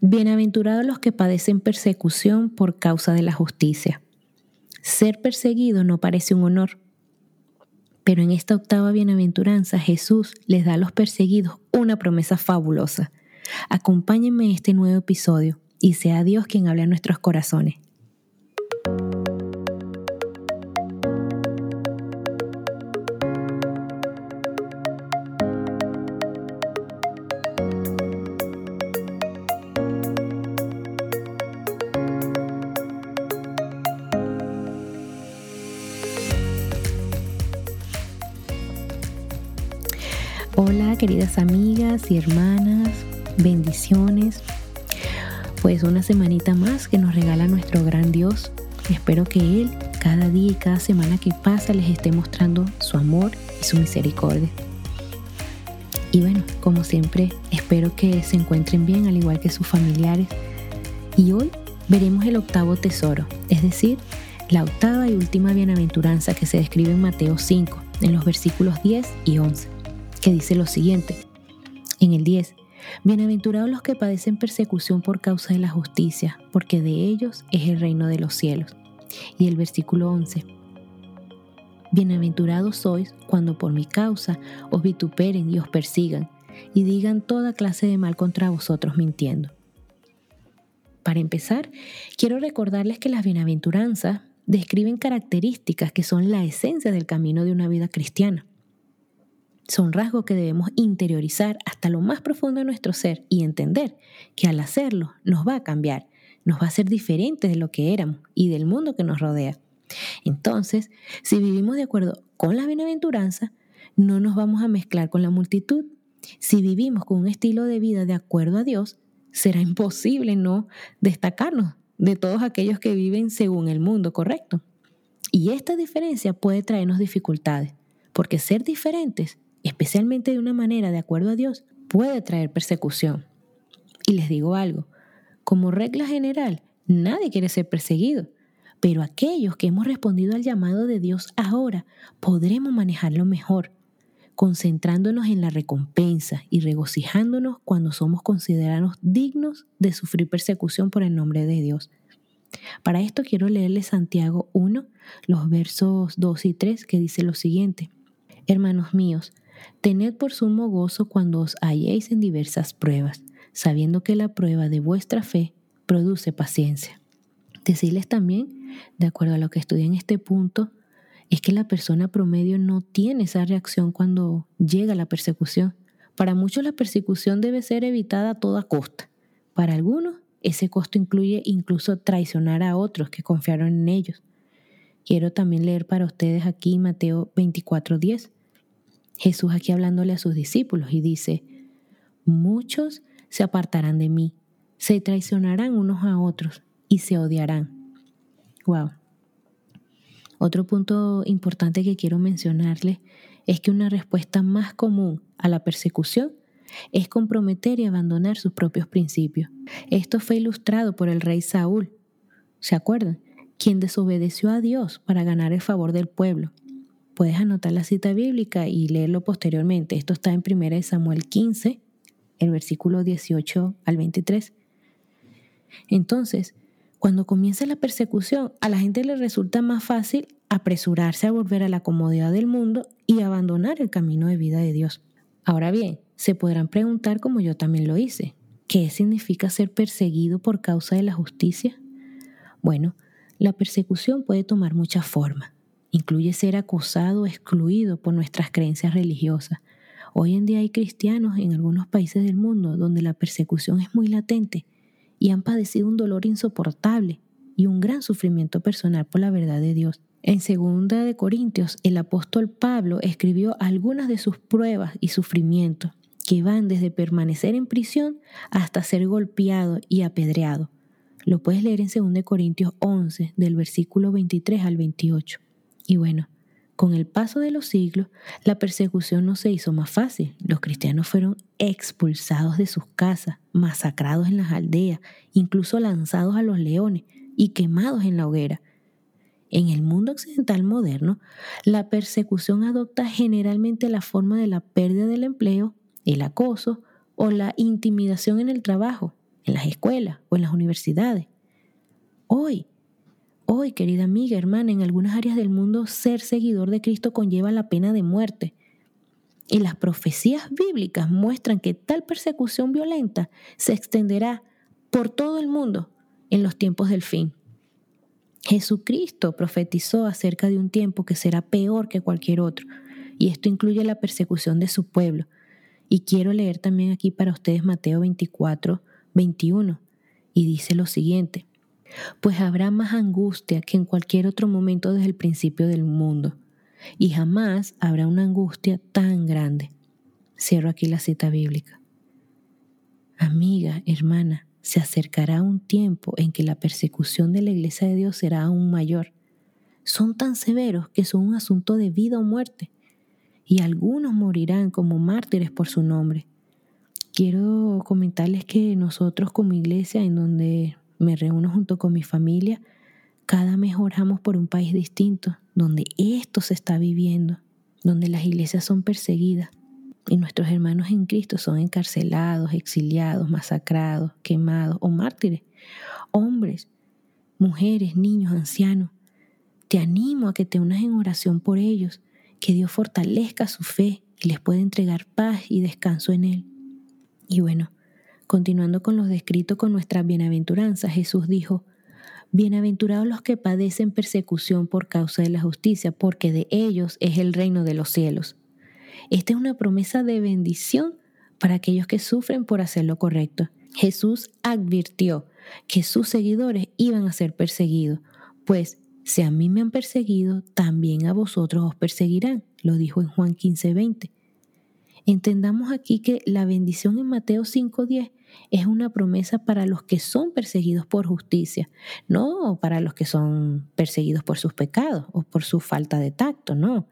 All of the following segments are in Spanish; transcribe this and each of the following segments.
Bienaventurados los que padecen persecución por causa de la justicia. Ser perseguido no parece un honor, pero en esta octava bienaventuranza Jesús les da a los perseguidos una promesa fabulosa. Acompáñenme en este nuevo episodio y sea Dios quien hable a nuestros corazones. Hola queridas amigas y hermanas, bendiciones. Pues una semanita más que nos regala nuestro gran Dios. Espero que Él cada día y cada semana que pasa les esté mostrando su amor y su misericordia. Y bueno, como siempre, espero que se encuentren bien al igual que sus familiares. Y hoy veremos el octavo tesoro, es decir, la octava y última bienaventuranza que se describe en Mateo 5, en los versículos 10 y 11 que dice lo siguiente. En el 10, Bienaventurados los que padecen persecución por causa de la justicia, porque de ellos es el reino de los cielos. Y el versículo 11. Bienaventurados sois cuando por mi causa os vituperen y os persigan, y digan toda clase de mal contra vosotros mintiendo. Para empezar, quiero recordarles que las bienaventuranzas describen características que son la esencia del camino de una vida cristiana. Son rasgos que debemos interiorizar hasta lo más profundo de nuestro ser y entender que al hacerlo nos va a cambiar, nos va a hacer diferentes de lo que éramos y del mundo que nos rodea. Entonces, si vivimos de acuerdo con la bienaventuranza, no nos vamos a mezclar con la multitud. Si vivimos con un estilo de vida de acuerdo a Dios, será imposible no destacarnos de todos aquellos que viven según el mundo correcto. Y esta diferencia puede traernos dificultades, porque ser diferentes especialmente de una manera de acuerdo a Dios, puede traer persecución. Y les digo algo, como regla general, nadie quiere ser perseguido, pero aquellos que hemos respondido al llamado de Dios ahora podremos manejarlo mejor, concentrándonos en la recompensa y regocijándonos cuando somos considerados dignos de sufrir persecución por el nombre de Dios. Para esto quiero leerle Santiago 1, los versos 2 y 3, que dice lo siguiente. Hermanos míos, Tened por sumo gozo cuando os halléis en diversas pruebas, sabiendo que la prueba de vuestra fe produce paciencia. Decirles también, de acuerdo a lo que estudié en este punto, es que la persona promedio no tiene esa reacción cuando llega la persecución. Para muchos la persecución debe ser evitada a toda costa. Para algunos ese costo incluye incluso traicionar a otros que confiaron en ellos. Quiero también leer para ustedes aquí Mateo 24:10. Jesús aquí hablándole a sus discípulos y dice, muchos se apartarán de mí, se traicionarán unos a otros y se odiarán. Wow. Otro punto importante que quiero mencionarles es que una respuesta más común a la persecución es comprometer y abandonar sus propios principios. Esto fue ilustrado por el rey Saúl, ¿se acuerdan? Quien desobedeció a Dios para ganar el favor del pueblo puedes anotar la cita bíblica y leerlo posteriormente. Esto está en 1 Samuel 15, el versículo 18 al 23. Entonces, cuando comienza la persecución, a la gente le resulta más fácil apresurarse a volver a la comodidad del mundo y abandonar el camino de vida de Dios. Ahora bien, se podrán preguntar como yo también lo hice, ¿qué significa ser perseguido por causa de la justicia? Bueno, la persecución puede tomar muchas formas. Incluye ser acusado o excluido por nuestras creencias religiosas. Hoy en día hay cristianos en algunos países del mundo donde la persecución es muy latente y han padecido un dolor insoportable y un gran sufrimiento personal por la verdad de Dios. En 2 de Corintios, el apóstol Pablo escribió algunas de sus pruebas y sufrimientos que van desde permanecer en prisión hasta ser golpeado y apedreado. Lo puedes leer en 2 Corintios 11, del versículo 23 al 28. Y bueno, con el paso de los siglos, la persecución no se hizo más fácil. Los cristianos fueron expulsados de sus casas, masacrados en las aldeas, incluso lanzados a los leones y quemados en la hoguera. En el mundo occidental moderno, la persecución adopta generalmente la forma de la pérdida del empleo, el acoso o la intimidación en el trabajo. en las escuelas o en las universidades. Hoy, hoy, querida amiga, hermana, en algunas áreas del mundo ser seguidor de Cristo conlleva la pena de muerte. Y las profecías bíblicas muestran que tal persecución violenta se extenderá por todo el mundo en los tiempos del fin. Jesucristo profetizó acerca de un tiempo que será peor que cualquier otro, y esto incluye la persecución de su pueblo. Y quiero leer también aquí para ustedes Mateo 24, 21, y dice lo siguiente, pues habrá más angustia que en cualquier otro momento desde el principio del mundo, y jamás habrá una angustia tan grande. Cierro aquí la cita bíblica. Amiga, hermana, se acercará un tiempo en que la persecución de la iglesia de Dios será aún mayor. Son tan severos que son un asunto de vida o muerte, y algunos morirán como mártires por su nombre. Quiero comentarles que nosotros como iglesia, en donde me reúno junto con mi familia, cada mes oramos por un país distinto, donde esto se está viviendo, donde las iglesias son perseguidas y nuestros hermanos en Cristo son encarcelados, exiliados, masacrados, quemados o mártires. Hombres, mujeres, niños, ancianos. Te animo a que te unas en oración por ellos, que Dios fortalezca su fe y les pueda entregar paz y descanso en Él. Y bueno, continuando con los descritos con nuestra bienaventuranza, Jesús dijo, Bienaventurados los que padecen persecución por causa de la justicia, porque de ellos es el reino de los cielos. Esta es una promesa de bendición para aquellos que sufren por hacer lo correcto. Jesús advirtió que sus seguidores iban a ser perseguidos, pues si a mí me han perseguido, también a vosotros os perseguirán, lo dijo en Juan 15:20. Entendamos aquí que la bendición en Mateo 5:10 es una promesa para los que son perseguidos por justicia, no para los que son perseguidos por sus pecados o por su falta de tacto, no.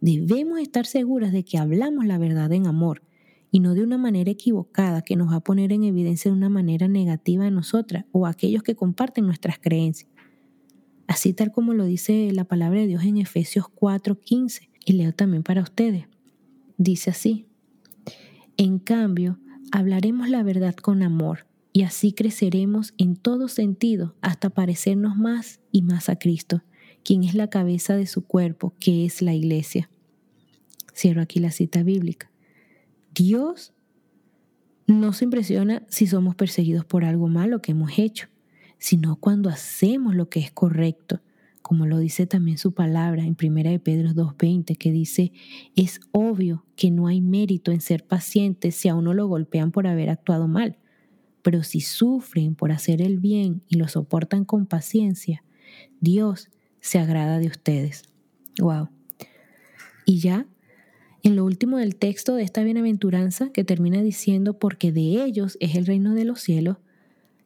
Debemos estar seguras de que hablamos la verdad en amor y no de una manera equivocada que nos va a poner en evidencia de una manera negativa a nosotras o a aquellos que comparten nuestras creencias. Así tal como lo dice la palabra de Dios en Efesios 4:15 y leo también para ustedes. Dice así, en cambio, hablaremos la verdad con amor y así creceremos en todo sentido hasta parecernos más y más a Cristo quien es la cabeza de su cuerpo, que es la iglesia. Cierro aquí la cita bíblica. Dios no se impresiona si somos perseguidos por algo malo que hemos hecho, sino cuando hacemos lo que es correcto, como lo dice también su palabra en 1 de Pedro 2.20, que dice, es obvio que no hay mérito en ser pacientes si a uno lo golpean por haber actuado mal, pero si sufren por hacer el bien y lo soportan con paciencia, Dios se agrada de ustedes. Wow. Y ya, en lo último del texto de esta bienaventuranza que termina diciendo, porque de ellos es el reino de los cielos,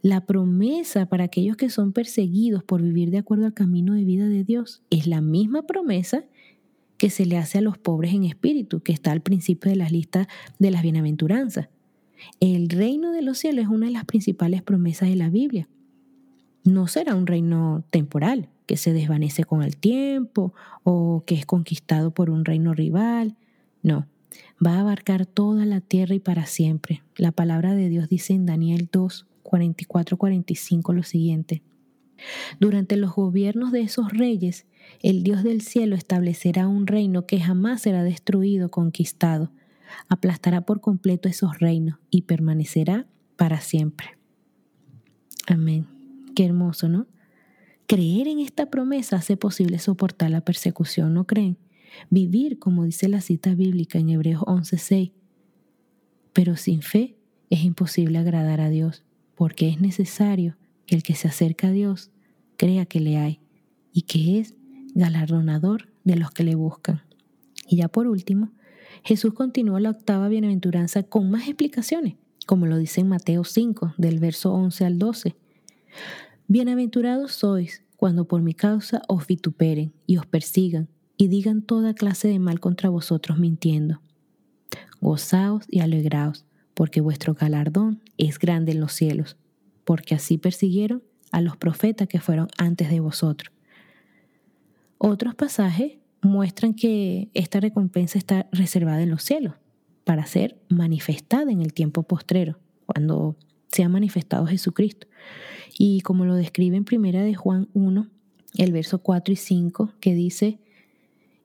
la promesa para aquellos que son perseguidos por vivir de acuerdo al camino de vida de Dios es la misma promesa que se le hace a los pobres en espíritu, que está al principio de las listas de las bienaventuranzas. El reino de los cielos es una de las principales promesas de la Biblia. No será un reino temporal, que se desvanece con el tiempo o que es conquistado por un reino rival. No, va a abarcar toda la tierra y para siempre. La palabra de Dios dice en Daniel 2, 44, 45 lo siguiente. Durante los gobiernos de esos reyes, el Dios del cielo establecerá un reino que jamás será destruido, conquistado. Aplastará por completo esos reinos y permanecerá para siempre. Amén. Qué hermoso, ¿no? Creer en esta promesa hace posible soportar la persecución, ¿no creen? Vivir, como dice la cita bíblica en Hebreos 11:6. Pero sin fe es imposible agradar a Dios, porque es necesario que el que se acerca a Dios crea que le hay y que es galardonador de los que le buscan. Y ya por último, Jesús continúa la octava bienaventuranza con más explicaciones, como lo dice en Mateo 5, del verso 11 al 12. Bienaventurados sois cuando por mi causa os vituperen y os persigan y digan toda clase de mal contra vosotros mintiendo. Gozaos y alegraos, porque vuestro galardón es grande en los cielos, porque así persiguieron a los profetas que fueron antes de vosotros. Otros pasajes muestran que esta recompensa está reservada en los cielos para ser manifestada en el tiempo postrero, cuando se ha manifestado Jesucristo. Y como lo describe en primera de Juan 1, el verso 4 y 5, que dice,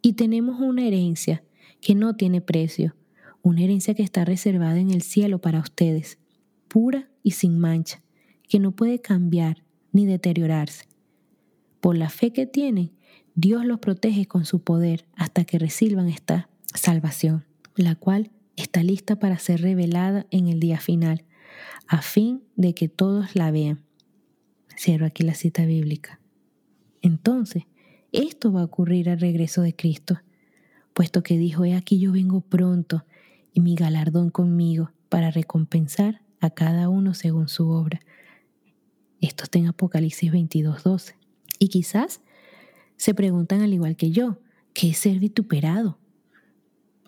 y tenemos una herencia que no tiene precio, una herencia que está reservada en el cielo para ustedes, pura y sin mancha, que no puede cambiar ni deteriorarse. Por la fe que tienen, Dios los protege con su poder hasta que reciban esta salvación, la cual está lista para ser revelada en el día final, a fin de que todos la vean. Cierro aquí la cita bíblica. Entonces, esto va a ocurrir al regreso de Cristo, puesto que dijo, he aquí yo vengo pronto y mi galardón conmigo para recompensar a cada uno según su obra. Esto está en Apocalipsis 22.12. Y quizás se preguntan al igual que yo, ¿qué es ser vituperado?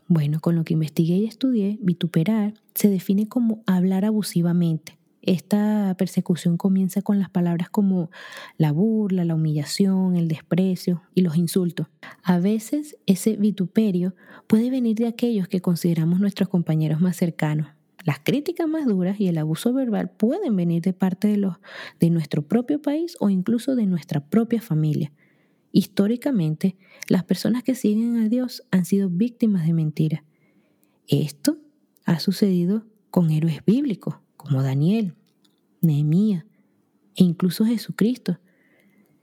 Bueno, con lo que investigué y estudié, vituperar se define como hablar abusivamente. Esta persecución comienza con las palabras como la burla, la humillación, el desprecio y los insultos. A veces ese vituperio puede venir de aquellos que consideramos nuestros compañeros más cercanos. Las críticas más duras y el abuso verbal pueden venir de parte de, los, de nuestro propio país o incluso de nuestra propia familia. Históricamente, las personas que siguen a Dios han sido víctimas de mentiras. Esto ha sucedido con héroes bíblicos como Daniel, Nehemías e incluso Jesucristo.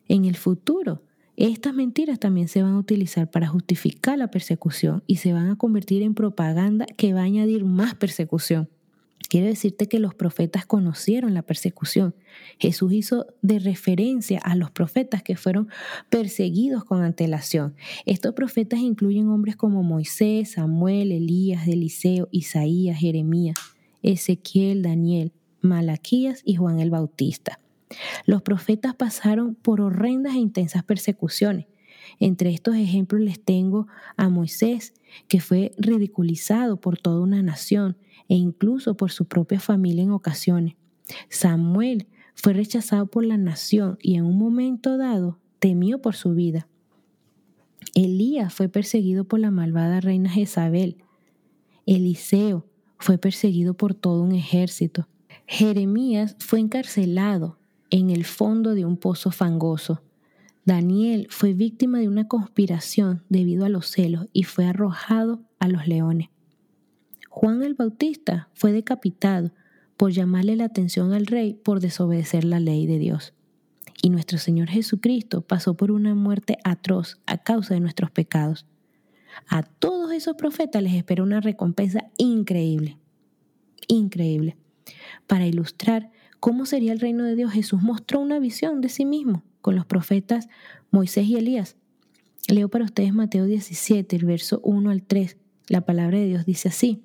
En el futuro, estas mentiras también se van a utilizar para justificar la persecución y se van a convertir en propaganda que va a añadir más persecución. Quiero decirte que los profetas conocieron la persecución. Jesús hizo de referencia a los profetas que fueron perseguidos con antelación. Estos profetas incluyen hombres como Moisés, Samuel, Elías, Eliseo, Isaías, Jeremías, Ezequiel, Daniel, Malaquías y Juan el Bautista. Los profetas pasaron por horrendas e intensas persecuciones. Entre estos ejemplos les tengo a Moisés, que fue ridiculizado por toda una nación e incluso por su propia familia en ocasiones. Samuel fue rechazado por la nación y en un momento dado temió por su vida. Elías fue perseguido por la malvada reina Jezabel. Eliseo fue perseguido por todo un ejército. Jeremías fue encarcelado en el fondo de un pozo fangoso. Daniel fue víctima de una conspiración debido a los celos y fue arrojado a los leones. Juan el Bautista fue decapitado por llamarle la atención al rey por desobedecer la ley de Dios. Y nuestro Señor Jesucristo pasó por una muerte atroz a causa de nuestros pecados. A todos esos profetas les espera una recompensa increíble, increíble. Para ilustrar cómo sería el reino de Dios, Jesús mostró una visión de sí mismo con los profetas Moisés y Elías. Leo para ustedes Mateo 17, el verso 1 al 3. La palabra de Dios dice así.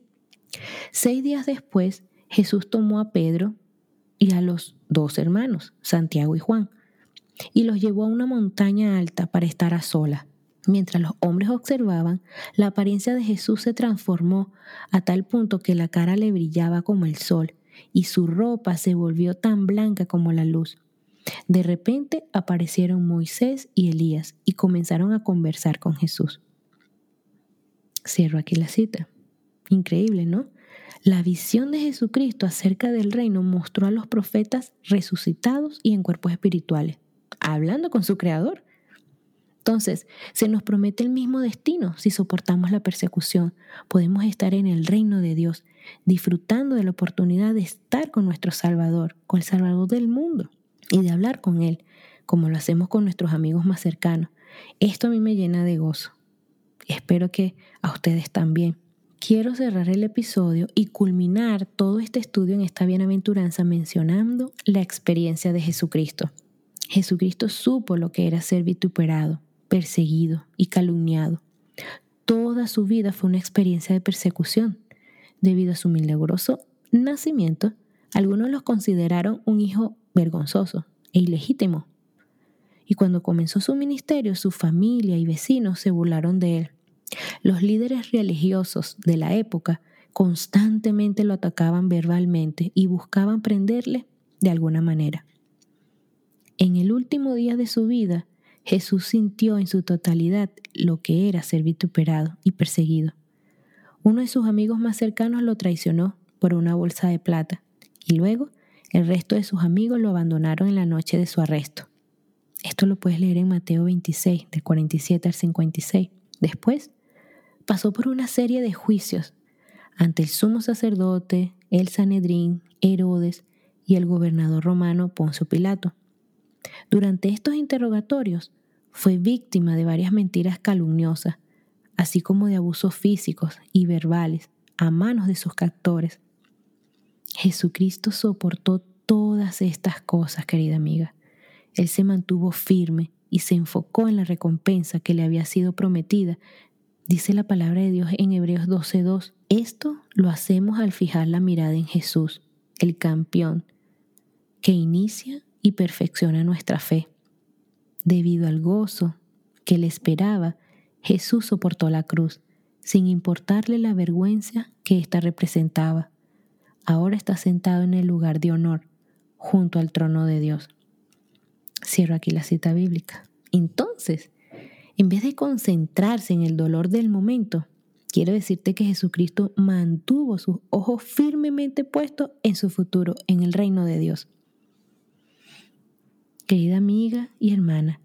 Seis días después, Jesús tomó a Pedro y a los dos hermanos, Santiago y Juan, y los llevó a una montaña alta para estar a solas. Mientras los hombres observaban, la apariencia de Jesús se transformó a tal punto que la cara le brillaba como el sol y su ropa se volvió tan blanca como la luz. De repente aparecieron Moisés y Elías y comenzaron a conversar con Jesús. Cierro aquí la cita. Increíble, ¿no? La visión de Jesucristo acerca del reino mostró a los profetas resucitados y en cuerpos espirituales, hablando con su Creador. Entonces, se nos promete el mismo destino si soportamos la persecución. Podemos estar en el reino de Dios, disfrutando de la oportunidad de estar con nuestro Salvador, con el Salvador del mundo, y de hablar con Él, como lo hacemos con nuestros amigos más cercanos. Esto a mí me llena de gozo. Espero que a ustedes también quiero cerrar el episodio y culminar todo este estudio en esta bienaventuranza mencionando la experiencia de Jesucristo. Jesucristo supo lo que era ser vituperado, perseguido y calumniado. Toda su vida fue una experiencia de persecución. Debido a su milagroso nacimiento, algunos los consideraron un hijo vergonzoso e ilegítimo. Y cuando comenzó su ministerio, su familia y vecinos se burlaron de él. Los líderes religiosos de la época constantemente lo atacaban verbalmente y buscaban prenderle de alguna manera. En el último día de su vida, Jesús sintió en su totalidad lo que era ser vituperado y perseguido. Uno de sus amigos más cercanos lo traicionó por una bolsa de plata y luego El resto de sus amigos lo abandonaron en la noche de su arresto. Esto lo puedes leer en Mateo 26, del 47 al 56. Después, pasó por una serie de juicios ante el sumo sacerdote, el Sanedrín, Herodes y el gobernador romano Poncio Pilato. Durante estos interrogatorios fue víctima de varias mentiras calumniosas, así como de abusos físicos y verbales a manos de sus captores. Jesucristo soportó todas estas cosas, querida amiga. Él se mantuvo firme y se enfocó en la recompensa que le había sido prometida. Dice la palabra de Dios en Hebreos 12:2. Esto lo hacemos al fijar la mirada en Jesús, el campeón, que inicia y perfecciona nuestra fe. Debido al gozo que le esperaba, Jesús soportó la cruz, sin importarle la vergüenza que ésta representaba. Ahora está sentado en el lugar de honor, junto al trono de Dios. Cierro aquí la cita bíblica. Entonces, en vez de concentrarse en el dolor del momento, quiero decirte que Jesucristo mantuvo sus ojos firmemente puestos en su futuro, en el reino de Dios. Querida amiga y hermana,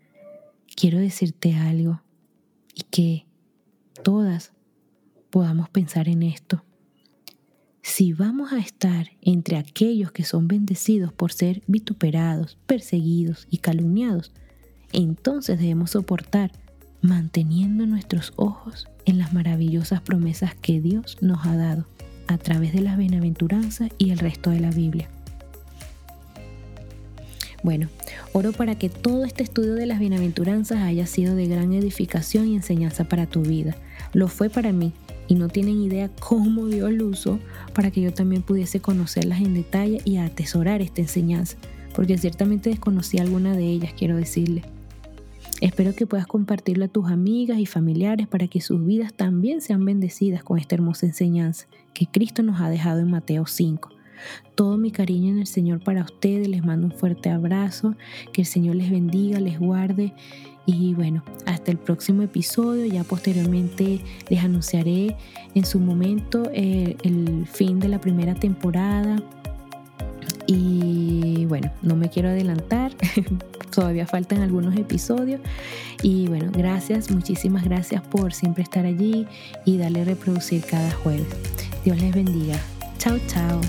quiero decirte algo y que todas podamos pensar en esto. Si vamos a estar entre aquellos que son bendecidos por ser vituperados, perseguidos y calumniados, entonces debemos soportar manteniendo nuestros ojos en las maravillosas promesas que Dios nos ha dado a través de las bienaventuranzas y el resto de la Biblia. Bueno, oro para que todo este estudio de las bienaventuranzas haya sido de gran edificación y enseñanza para tu vida. Lo fue para mí y no tienen idea cómo Dios lo usó para que yo también pudiese conocerlas en detalle y atesorar esta enseñanza, porque ciertamente desconocí alguna de ellas, quiero decirle. Espero que puedas compartirlo a tus amigas y familiares para que sus vidas también sean bendecidas con esta hermosa enseñanza que Cristo nos ha dejado en Mateo 5. Todo mi cariño en el Señor para ustedes, les mando un fuerte abrazo, que el Señor les bendiga, les guarde y bueno, hasta el próximo episodio, ya posteriormente les anunciaré en su momento el, el fin de la primera temporada. Y bueno, no me quiero adelantar, todavía faltan algunos episodios. Y bueno, gracias, muchísimas gracias por siempre estar allí y darle a reproducir cada jueves. Dios les bendiga. Chao, chao.